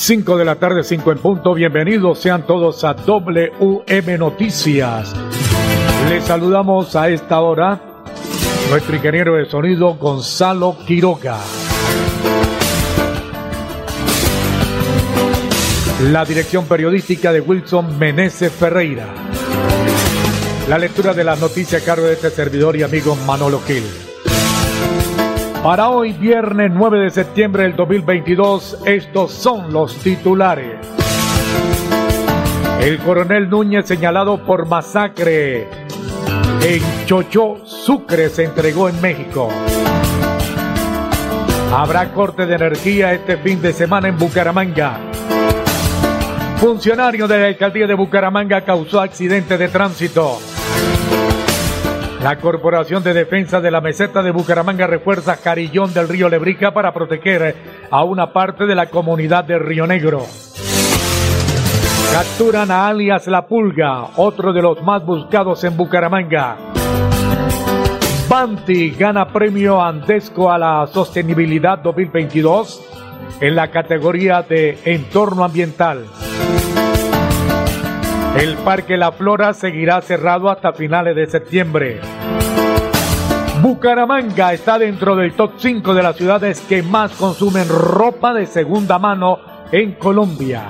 5 de la tarde, 5 en punto. Bienvenidos sean todos a WM Noticias. Les saludamos a esta hora nuestro ingeniero de sonido Gonzalo Quiroga. La dirección periodística de Wilson Meneses Ferreira. La lectura de las noticias a cargo de este servidor y amigo Manolo Gil. Para hoy, viernes 9 de septiembre del 2022, estos son los titulares. El coronel Núñez señalado por masacre en Chochó, Sucre, se entregó en México. Habrá corte de energía este fin de semana en Bucaramanga. Funcionario de la alcaldía de Bucaramanga causó accidente de tránsito. La Corporación de Defensa de la Meseta de Bucaramanga refuerza Carillón del Río Lebrica para proteger a una parte de la comunidad de Río Negro. Capturan a alias La Pulga, otro de los más buscados en Bucaramanga. Banti gana premio Andesco a la sostenibilidad 2022 en la categoría de entorno ambiental. El Parque La Flora seguirá cerrado hasta finales de septiembre. Bucaramanga está dentro del top 5 de las ciudades que más consumen ropa de segunda mano en Colombia.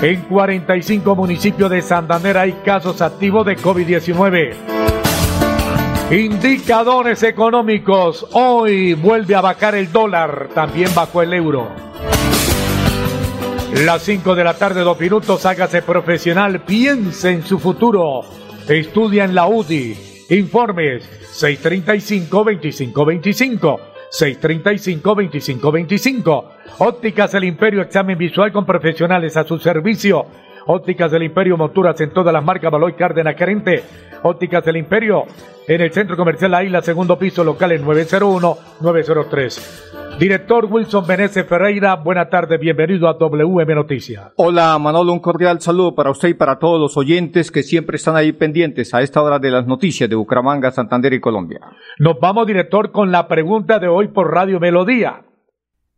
En 45 municipios de Santander hay casos activos de COVID-19. Indicadores económicos. Hoy vuelve a bajar el dólar, también bajó el euro. Las 5 de la tarde, dos minutos, hágase profesional, piense en su futuro. Estudia en la UDI. Informes 635-2525. 635-2525. Ópticas El Imperio, examen visual con profesionales a su servicio. Ópticas del Imperio, monturas en todas las marcas Baloy Cárdenas Carente. Ópticas del Imperio, en el Centro Comercial La Isla, segundo piso, local en 901-903. Director Wilson Benese Ferreira, buena tarde, bienvenido a WM Noticias. Hola Manolo, un cordial saludo para usted y para todos los oyentes que siempre están ahí pendientes a esta hora de las noticias de Bucaramanga, Santander y Colombia. Nos vamos, director, con la pregunta de hoy por Radio Melodía.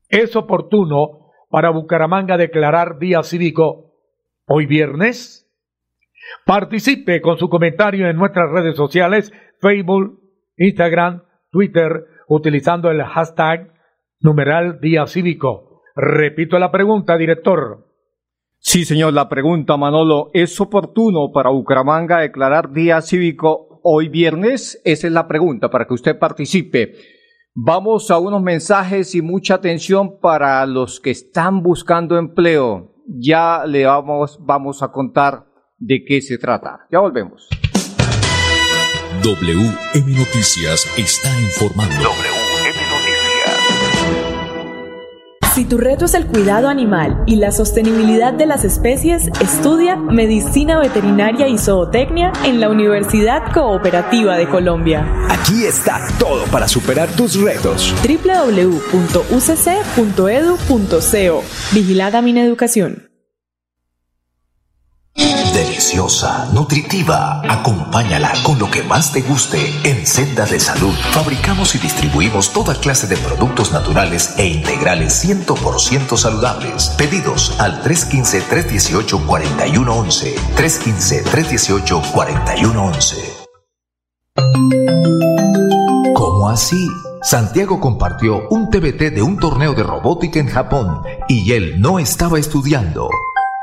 ¿Es oportuno para Bucaramanga declarar día cívico hoy viernes? Participe con su comentario en nuestras redes sociales, Facebook, Instagram, Twitter, utilizando el hashtag numeral día cívico. Repito la pregunta, director. Sí, señor, la pregunta, Manolo, ¿es oportuno para Bucaramanga declarar día cívico hoy viernes? Esa es la pregunta para que usted participe. Vamos a unos mensajes y mucha atención para los que están buscando empleo. Ya le vamos, vamos a contar de qué se trata. Ya volvemos. WM Noticias está informando. Si tu reto es el cuidado animal y la sostenibilidad de las especies, estudia Medicina Veterinaria y Zootecnia en la Universidad Cooperativa de Colombia. Aquí está todo para superar tus retos. www.ucc.edu.co Vigilada Mineducación. Deliciosa, nutritiva. Acompáñala con lo que más te guste en Senda de Salud. Fabricamos y distribuimos toda clase de productos naturales e integrales 100% saludables. Pedidos al 315-318-4111. 315-318-4111. ¿Cómo así? Santiago compartió un TBT de un torneo de robótica en Japón y él no estaba estudiando.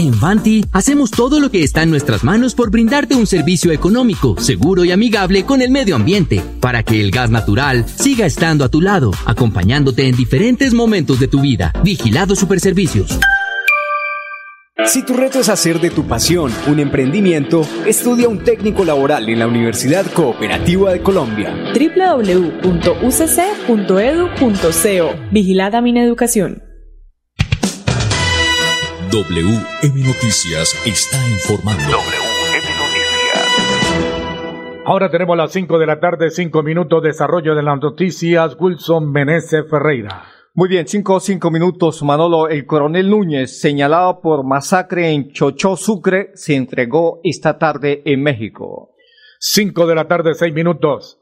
En Vanti hacemos todo lo que está en nuestras manos por brindarte un servicio económico, seguro y amigable con el medio ambiente, para que el gas natural siga estando a tu lado, acompañándote en diferentes momentos de tu vida. Vigilado Superservicios. Si tu reto es hacer de tu pasión un emprendimiento, estudia un técnico laboral en la Universidad Cooperativa de Colombia. www.ucc.edu.co Vigilada Mineducación. WM Noticias está informando. WM Noticias. Ahora tenemos las 5 de la tarde, 5 minutos, desarrollo de las noticias. Wilson Menezes Ferreira. Muy bien, 5 o 5 minutos, Manolo. El coronel Núñez, señalado por masacre en Chochó, Sucre, se entregó esta tarde en México. 5 de la tarde, 6 minutos.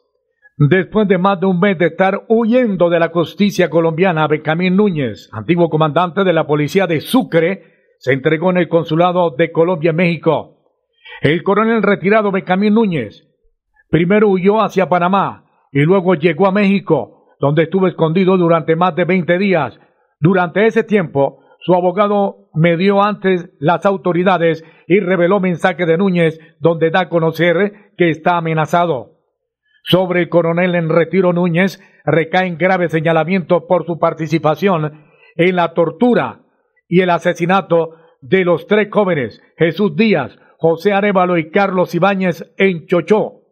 Después de más de un mes de estar huyendo de la justicia colombiana, Benjamín Núñez, antiguo comandante de la policía de Sucre, se entregó en el consulado de Colombia, México. El coronel retirado Benjamín Núñez primero huyó hacia Panamá y luego llegó a México, donde estuvo escondido durante más de 20 días. Durante ese tiempo, su abogado medió antes las autoridades y reveló mensaje de Núñez donde da a conocer que está amenazado. Sobre el coronel en retiro Núñez recaen graves señalamientos por su participación en la tortura y el asesinato de los tres jóvenes, Jesús Díaz, José Arevalo y Carlos Ibáñez en Chochó,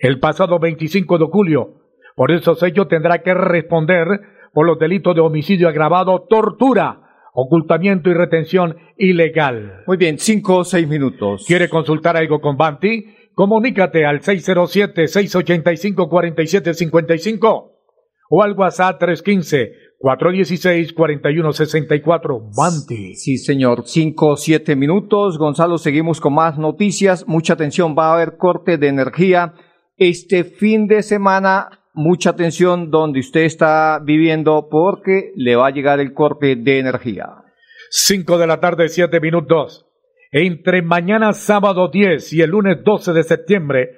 el pasado 25 de julio. Por eso sello tendrá que responder por los delitos de homicidio agravado, tortura, ocultamiento y retención ilegal. Muy bien, cinco o seis minutos. ¿Quiere consultar algo con Banti? Comunícate al 607-685-4755 o al WhatsApp 315 416-4164, Banti. Sí, señor. Cinco siete minutos. Gonzalo, seguimos con más noticias. Mucha atención. Va a haber corte de energía este fin de semana. Mucha atención donde usted está viviendo porque le va a llegar el corte de energía. Cinco de la tarde, siete minutos. Entre mañana sábado 10 y el lunes 12 de septiembre,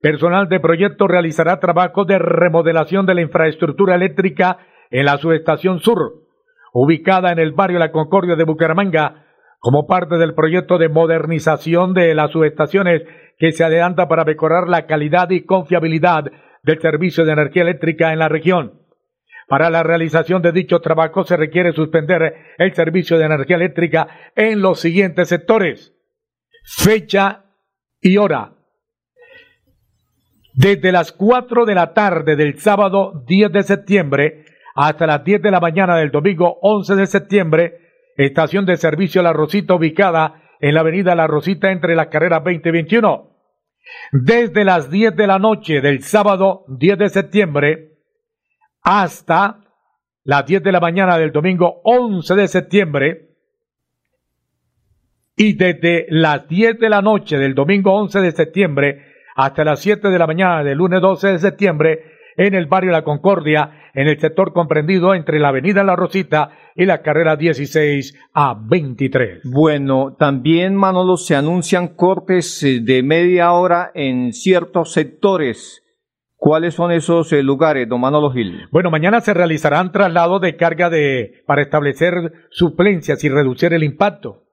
personal de proyecto realizará trabajo de remodelación de la infraestructura eléctrica en la subestación sur, ubicada en el barrio La Concordia de Bucaramanga, como parte del proyecto de modernización de las subestaciones que se adelanta para mejorar la calidad y confiabilidad del servicio de energía eléctrica en la región. Para la realización de dicho trabajo se requiere suspender el servicio de energía eléctrica en los siguientes sectores. Fecha y hora. Desde las 4 de la tarde del sábado 10 de septiembre hasta las 10 de la mañana del domingo 11 de septiembre, estación de servicio La Rosita ubicada en la avenida La Rosita entre las carreras 20 y 21. Desde las 10 de la noche del sábado 10 de septiembre hasta las 10 de la mañana del domingo 11 de septiembre y desde las 10 de la noche del domingo 11 de septiembre hasta las 7 de la mañana del lunes 12 de septiembre en el barrio La Concordia, en el sector comprendido entre la avenida La Rosita y la carrera 16 a 23. Bueno, también Manolo se anuncian cortes eh, de media hora en ciertos sectores. ¿Cuáles son esos eh, lugares, don Manolo Gil? Bueno, mañana se realizarán traslados de carga de para establecer suplencias y reducir el impacto.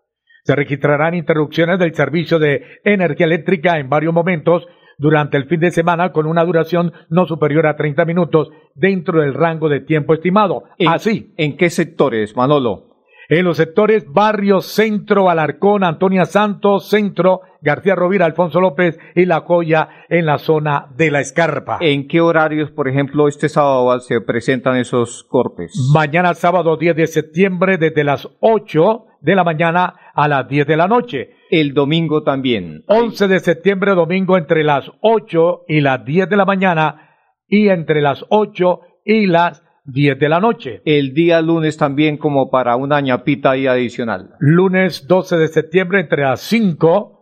Se registrarán interrupciones del servicio de energía eléctrica en varios momentos durante el fin de semana con una duración no superior a 30 minutos dentro del rango de tiempo estimado. Así. ¿En qué sectores, Manolo? En los sectores Barrio, Centro, Alarcón, Antonia Santos, Centro, García Rovira, Alfonso López y La Joya en la zona de la Escarpa. ¿En qué horarios, por ejemplo, este sábado se presentan esos cortes? Mañana sábado 10 de septiembre desde las 8 de la mañana a las 10 de la noche. El domingo también. 11 de septiembre, domingo, entre las 8 y las 10 de la mañana y entre las 8 y las 10 de la noche. El día lunes también como para una ñapita ahí adicional. Lunes 12 de septiembre entre las 5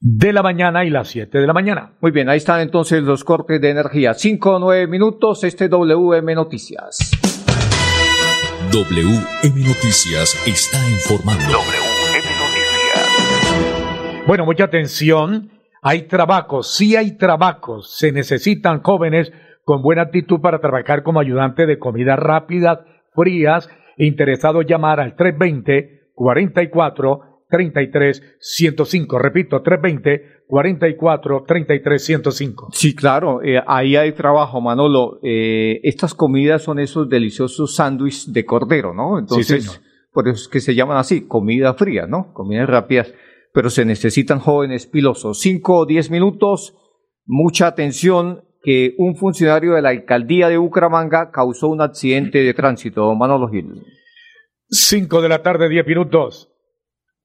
de la mañana y las 7 de la mañana. Muy bien, ahí están entonces los cortes de energía. 5 o 9 minutos, este WM Noticias. WM Noticias está informando. WM Noticias. Bueno, mucha atención. Hay trabajos, sí hay trabajos. Se necesitan jóvenes con buena actitud para trabajar como ayudante de comidas rápidas, frías. Interesado llamar al 320 44 33-105. Repito, 320-44-33-105. Sí, claro, eh, ahí hay trabajo, Manolo. Eh, estas comidas son esos deliciosos sándwiches de cordero, ¿no? Entonces, por eso es que se llaman así, comida fría, ¿no? Comidas rápidas, pero se necesitan jóvenes pilosos. Cinco o diez minutos, mucha atención, que un funcionario de la alcaldía de Bucaramanga causó un accidente de tránsito, Manolo Gil. Cinco de la tarde, diez minutos.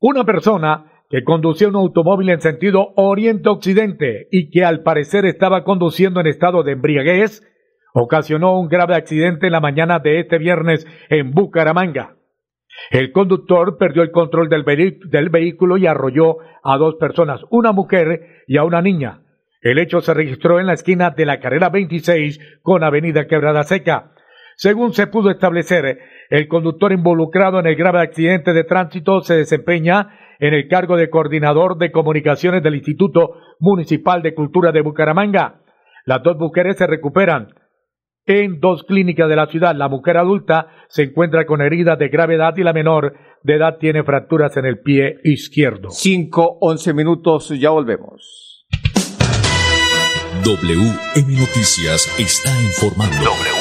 Una persona que conducía un automóvil en sentido oriente-occidente y que al parecer estaba conduciendo en estado de embriaguez, ocasionó un grave accidente en la mañana de este viernes en Bucaramanga. El conductor perdió el control del, del, vehículo y arrolló a dos personas, una mujer y a una niña. El hecho se registró en la esquina de la carrera 26 con Avenida Quebrada Seca. Según se pudo establecer, el conductor involucrado en el grave accidente de tránsito se desempeña en el cargo de coordinador de comunicaciones del Instituto Municipal de Cultura de Bucaramanga. Las dos mujeres se recuperan en dos clínicas de la ciudad. La mujer adulta se encuentra con heridas de gravedad y la menor de edad tiene fracturas en el pie izquierdo. Cinco, once minutos, ya volvemos. WM Noticias está informando. WM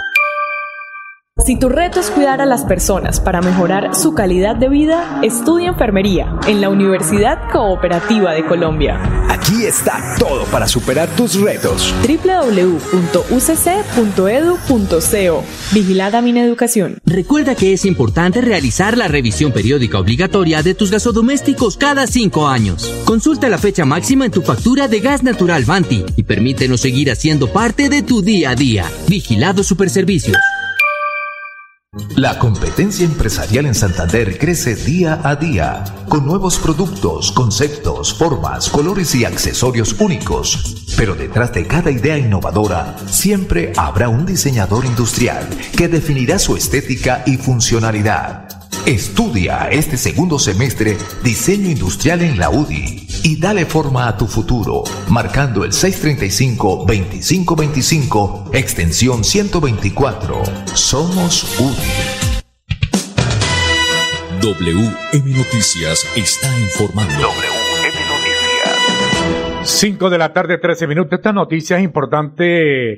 Si tu reto es cuidar a las personas para mejorar su calidad de vida, estudia enfermería en la Universidad Cooperativa de Colombia. Aquí está todo para superar tus retos. www.ucc.edu.co Vigilada Mineducación. Recuerda que es importante realizar la revisión periódica obligatoria de tus gasodomésticos cada cinco años. Consulta la fecha máxima en tu factura de gas natural Vanti y permítenos seguir haciendo parte de tu día a día. Vigilado Superservicios. La competencia empresarial en Santander crece día a día, con nuevos productos, conceptos, formas, colores y accesorios únicos. Pero detrás de cada idea innovadora, siempre habrá un diseñador industrial que definirá su estética y funcionalidad. Estudia este segundo semestre diseño industrial en la UDI y dale forma a tu futuro, marcando el 635-2525, extensión 124. Somos UDI. WM Noticias está informando. WM Noticias. 5 de la tarde, 13 minutos. Esta noticia es importante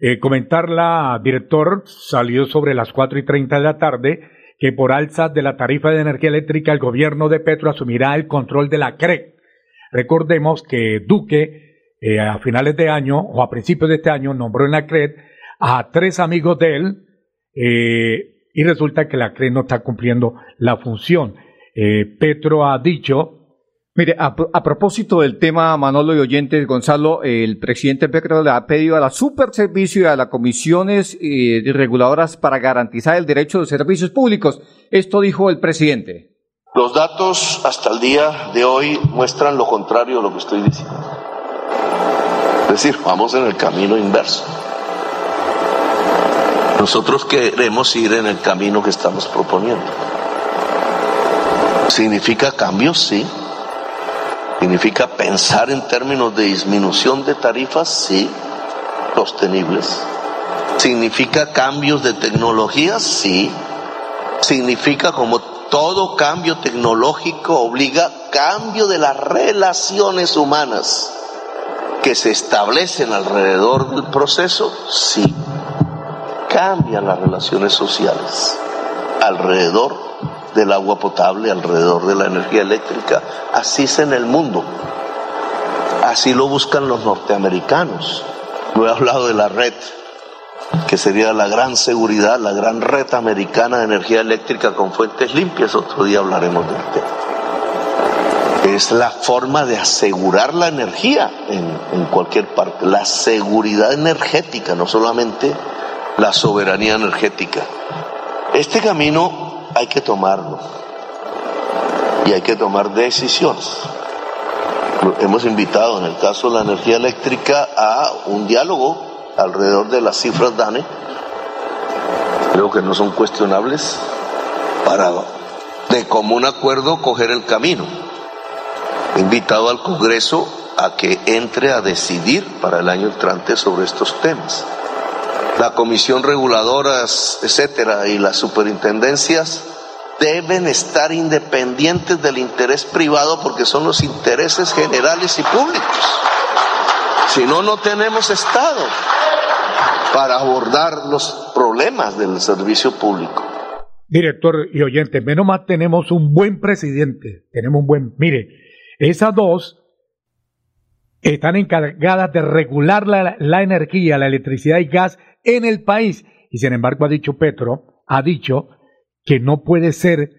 eh, comentarla, director. Salió sobre las 4 y 30 de la tarde que por alza de la tarifa de energía eléctrica el gobierno de Petro asumirá el control de la CREC. Recordemos que Duque eh, a finales de año o a principios de este año nombró en la CRED a tres amigos de él eh, y resulta que la CRED no está cumpliendo la función. Eh, Petro ha dicho Mire, a, a, propósito del tema, Manolo y oyentes, Gonzalo, el presidente Petro le ha pedido a la Superservicio y a las comisiones eh, reguladoras para garantizar el derecho de servicios públicos. Esto dijo el presidente. Los datos hasta el día de hoy muestran lo contrario de lo que estoy diciendo. Es decir, vamos en el camino inverso. Nosotros queremos ir en el camino que estamos proponiendo. ¿Significa cambios? Sí. ¿Significa pensar en términos de disminución de tarifas? Sí. Sostenibles. ¿Significa cambios de tecnologías? Sí. ¿Significa como todo cambio tecnológico obliga cambio de las relaciones humanas que se establecen alrededor del proceso, sí, cambian las relaciones sociales alrededor del agua potable, alrededor de la energía eléctrica. Así es en el mundo. Así lo buscan los norteamericanos. No he hablado de la red que sería la gran seguridad, la gran red americana de energía eléctrica con fuentes limpias. Otro día hablaremos del tema. Es la forma de asegurar la energía en, en cualquier parte, la seguridad energética, no solamente la soberanía energética. Este camino hay que tomarlo y hay que tomar decisiones. Hemos invitado en el caso de la energía eléctrica a un diálogo alrededor de las cifras DANE. Creo que no son cuestionables para de común acuerdo coger el camino. He invitado al Congreso a que entre a decidir para el año entrante sobre estos temas. La comisión reguladora, etcétera, y las superintendencias deben estar independientes del interés privado porque son los intereses generales y públicos. Si no, no tenemos Estado para abordar los problemas del servicio público. Director y oyente, menos mal tenemos un buen presidente, tenemos un buen... Mire, esas dos están encargadas de regular la, la energía, la electricidad y gas en el país. Y sin embargo ha dicho Petro, ha dicho que no puede ser,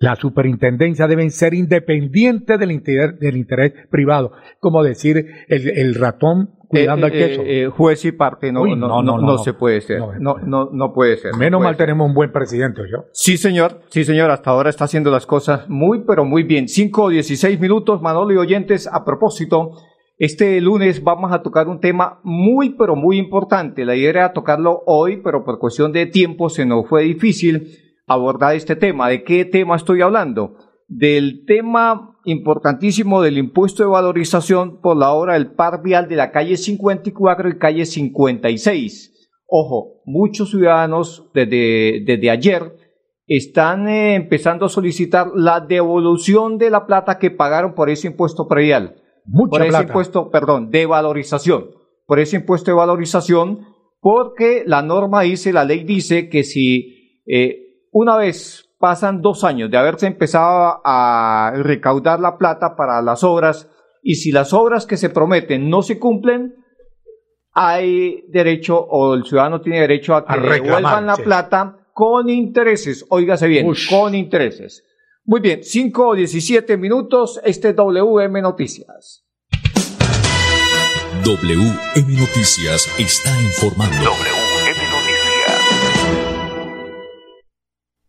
la superintendencia deben ser independientes del interés, del interés privado, como decir el, el ratón cuidando Eh, al queso. eh, eh, juez y parte no, Uy, no, no, no se puede ser. No, no, no puede ser. no Menos puede mal ser. tenemos un buen presidente, yo. Sí, señor. Sí, señor. Hasta ahora está haciendo las cosas muy, pero muy bien. 5 o 16 minutos, Manolo y oyentes. A propósito, este lunes vamos a tocar un tema muy, pero muy importante. La idea era tocarlo hoy, pero por cuestión de tiempo se nos fue difícil abordar este tema. ¿De qué tema estoy hablando? Del tema importantísimo del impuesto de valorización por la obra del par vial de la calle 54 y calle 56. Ojo, muchos ciudadanos desde, desde ayer están eh, empezando a solicitar la devolución de la plata que pagaron por ese impuesto predial. Mucha por ese plata. impuesto, perdón, de valorización. Por ese impuesto de valorización, porque la norma dice, la ley dice que si eh, una vez pasan dos años de haberse empezado a recaudar la plata para las obras y si las obras que se prometen no se cumplen, hay derecho o el ciudadano tiene derecho a que A reclamar, devuelvan la sí. plata con intereses. Óigase bien, Ush. con intereses. Muy bien, 5 o 17 minutos, este es WM Noticias. WM Noticias está informando.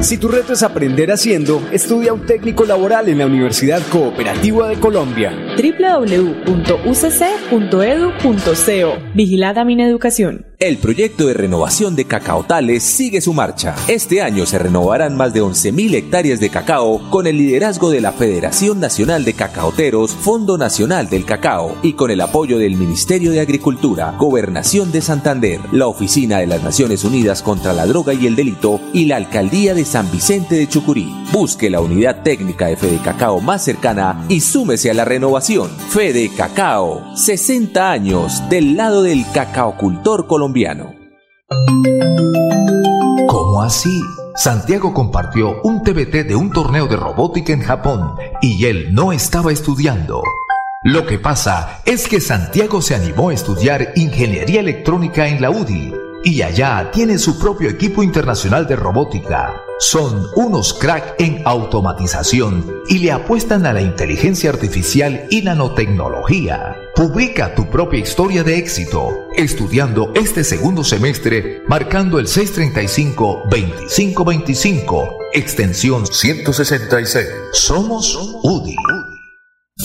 Si tu reto es aprender haciendo, estudia un técnico laboral en la Universidad Cooperativa de Colombia. www.ucc.edu.co Vigilada Mineducación. El proyecto de renovación de cacaotales sigue su marcha. Este año se renovarán más de 11.000 hectáreas de cacao con el liderazgo de la Federación Nacional de Cacaoteros, Fondo Nacional del Cacao y con el apoyo del Ministerio de Agricultura, Gobernación de Santander, la Oficina de las Naciones Unidas contra la Droga y el Delito y la Alcaldía de San Vicente de Chucurí. Busque la unidad técnica de Fede Cacao más cercana y súmese a la renovación. Fede Cacao, 60 años del lado del cacaocultor colombiano. ¿Cómo así? Santiago compartió un TBT de un torneo de robótica en Japón y él no estaba estudiando. Lo que pasa es que Santiago se animó a estudiar ingeniería electrónica en la UDI y allá tiene su propio equipo internacional de robótica. Son unos crack en automatización y le apuestan a la inteligencia artificial y nanotecnología. Publica tu propia historia de éxito estudiando este segundo semestre marcando el 635-2525, extensión 166. Somos UDI.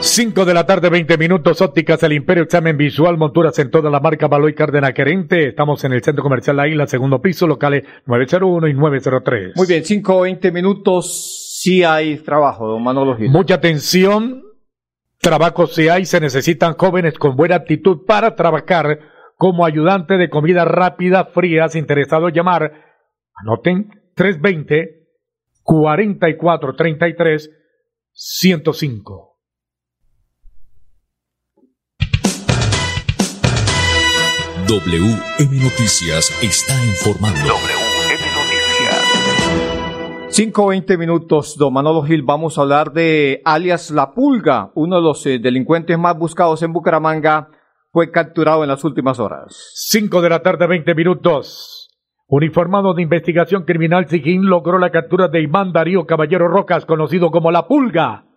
5 de la tarde, 20 minutos, ópticas el Imperio, examen visual, monturas en toda la marca Baloy Cárdenas Querente. Estamos en el Centro Comercial La Isla, segundo piso, locales 901 y 903. Muy bien, 5 20 minutos, sí hay trabajo, don Manolo Gil. Mucha atención, trabajo sí hay, se necesitan jóvenes con buena actitud para trabajar como ayudante de comida rápida, frías, interesado en llamar, anoten, 320 4433 105. WM Noticias está informando. WM Noticias. 5.20 minutos, don Manolo Gil. Vamos a hablar de alias La Pulga, uno de los eh, delincuentes más buscados en Bucaramanga. Fue capturado en las últimas horas. 5 de la tarde, 20 minutos. Uniformado de investigación criminal, Sijín logró la captura de Iván Darío Caballero Rocas, conocido como La Pulga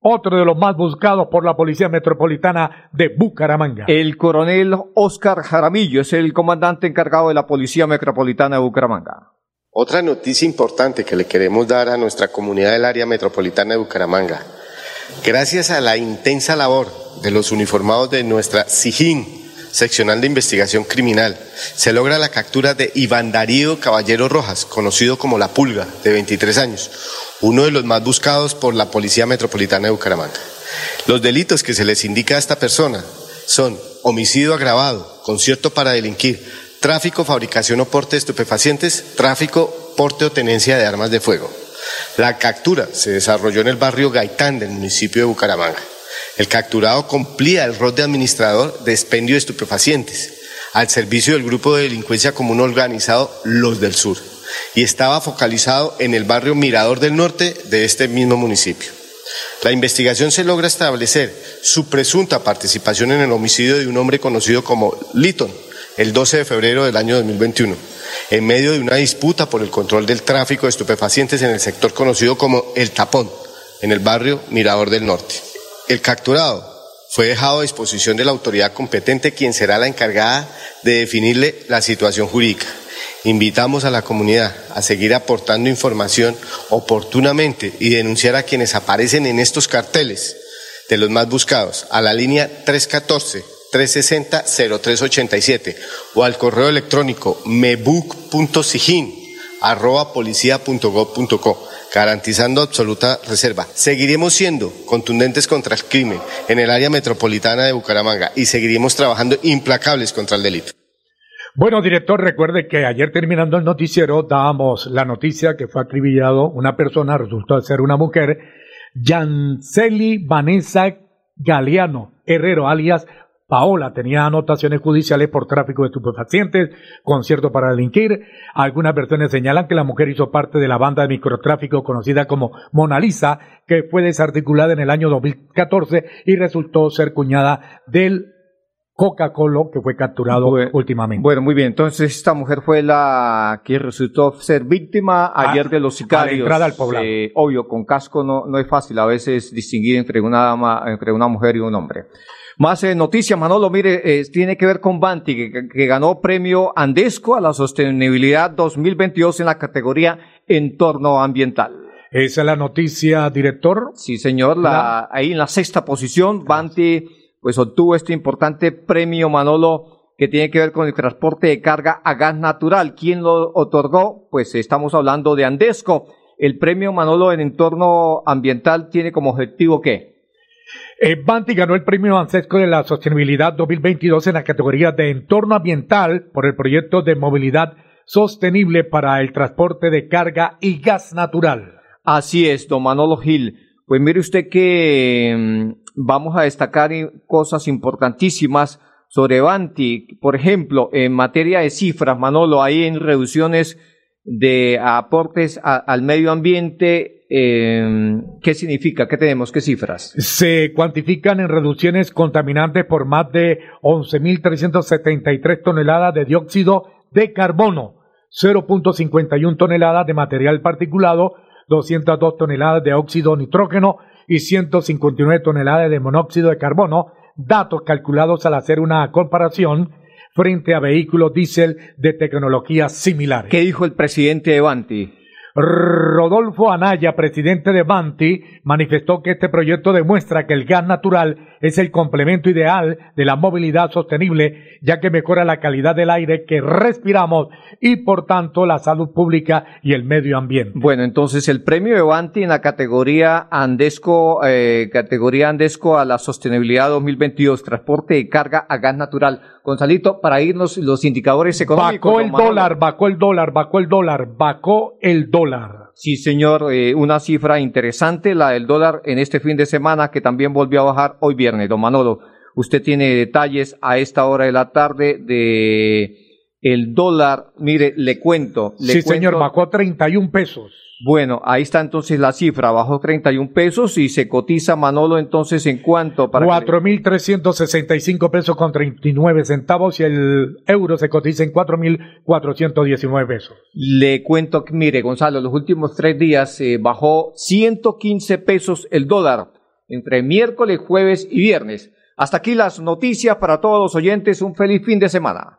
otro de los más buscados por la Policía Metropolitana de Bucaramanga. El coronel Oscar Jaramillo es el comandante encargado de la Policía Metropolitana de Bucaramanga. Otra noticia importante que le queremos dar a nuestra comunidad del área metropolitana de Bucaramanga. Gracias a la intensa labor de los uniformados de nuestra SIJIN, seccional de investigación criminal, se logra la captura de Iván Darío Caballero Rojas, conocido como La Pulga, de 23 años, uno de los más buscados por la Policía Metropolitana de Bucaramanga. Los delitos que se les indica a esta persona son homicidio agravado, concierto para delinquir, tráfico, fabricación o porte de estupefacientes, tráfico, porte o tenencia de armas de fuego. La captura se desarrolló en el barrio Gaitán del municipio de Bucaramanga. El capturado cumplía el rol de administrador de expendio de estupefacientes al servicio del grupo de delincuencia común organizado Los del Sur y estaba focalizado en el barrio Mirador del Norte de este mismo municipio. La investigación se logra establecer su presunta participación en el homicidio de un hombre conocido como Litton el 12 de febrero del año 2021, en medio de una disputa por el control del tráfico de estupefacientes en el sector conocido como El Tapón, en el barrio Mirador del Norte. El capturado fue dejado a disposición de la autoridad competente, quien será la encargada de definirle la situación jurídica. Invitamos a la comunidad a seguir aportando información oportunamente y denunciar a quienes aparecen en estos carteles de los más buscados a la línea 314-360-0387 o al correo electrónico mebuc.sigin.policía.gov.co garantizando absoluta reserva. Seguiremos siendo contundentes contra el crimen en el área metropolitana de Bucaramanga y seguiremos trabajando implacables contra el delito. Bueno, director, recuerde que ayer terminando el noticiero dábamos la noticia que fue acribillado una persona, resultó ser una mujer, Yanceli Vanessa Galeano Herrero, alias Paola tenía anotaciones judiciales por tráfico de estupefacientes, concierto para delinquir. Algunas versiones señalan que la mujer hizo parte de la banda de microtráfico conocida como Mona Lisa, que fue desarticulada en el año 2014 y resultó ser cuñada del Coca-Cola que fue capturado últimamente. Bueno, muy bien. Entonces esta mujer fue la que resultó ser víctima ayer de los sicarios. A la entrada al poblado. Eh, obvio, con casco no, no es fácil a veces distinguir entre una dama, entre una mujer y un hombre. Más eh, noticias, Manolo, mire, eh, tiene que ver con Banti, que, que, ganó premio Andesco a la sostenibilidad 2022 en la categoría entorno ambiental. Esa es la noticia, director. Sí, señor, la, ahí en la sexta posición, Banti pues obtuvo este importante premio Manolo que tiene que ver con el transporte de carga a gas natural. ¿Quién lo otorgó? Pues estamos hablando de Andesco. El premio Manolo en entorno ambiental tiene como objetivo qué? Eh, Banti ganó el premio Andesco de la Sostenibilidad 2022 en la categoría de entorno ambiental por el proyecto de movilidad sostenible para el transporte de carga y gas natural. Así es, don Manolo Gil. Pues mire usted que mm, vamos a destacar cosas importantísimas sobre Banti. Por ejemplo, en materia de cifras, Manolo, hay en reducciones de aportes al medio ambiente. Eh, ¿Qué significa? ¿Qué tenemos? ¿Qué cifras? Se cuantifican en reducciones contaminantes por más de 11.373 toneladas de dióxido de carbono, 0.51 toneladas de material particulado, 202 toneladas de óxido nitrógeno y 159 toneladas de monóxido de carbono, datos calculados al hacer una comparación frente a vehículos diésel de tecnologías similares. ¿Qué dijo el presidente de Banti? Rodolfo Anaya, presidente de Banti, manifestó que este proyecto demuestra que el gas natural es el complemento ideal de la movilidad sostenible, ya que mejora la calidad del aire que respiramos y por tanto la salud pública y el medio ambiente. Bueno, entonces el premio de Banti en la categoría Andesco, eh, categoría Andesco a la sostenibilidad 2022, transporte de carga a gas natural. Gonzalito, para irnos los indicadores económicos. Bacó el dólar, bacó el dólar, bacó el dólar, bacó el dólar. Sí, señor, eh, una cifra interesante, la del dólar en este fin de semana, que también volvió a bajar hoy viernes. Don Manolo, usted tiene detalles a esta hora de la tarde de el dólar. Mire, le cuento. Le sí, señor, bajó 31 pesos. Bueno, ahí está entonces la cifra, bajó 31 pesos y se cotiza Manolo entonces en cuánto para 4.365 pesos con 39 centavos y el euro se cotiza en 4.419 pesos. Le cuento, mire Gonzalo, los últimos tres días eh, bajó 115 pesos el dólar entre miércoles, jueves y viernes. Hasta aquí las noticias para todos los oyentes. Un feliz fin de semana.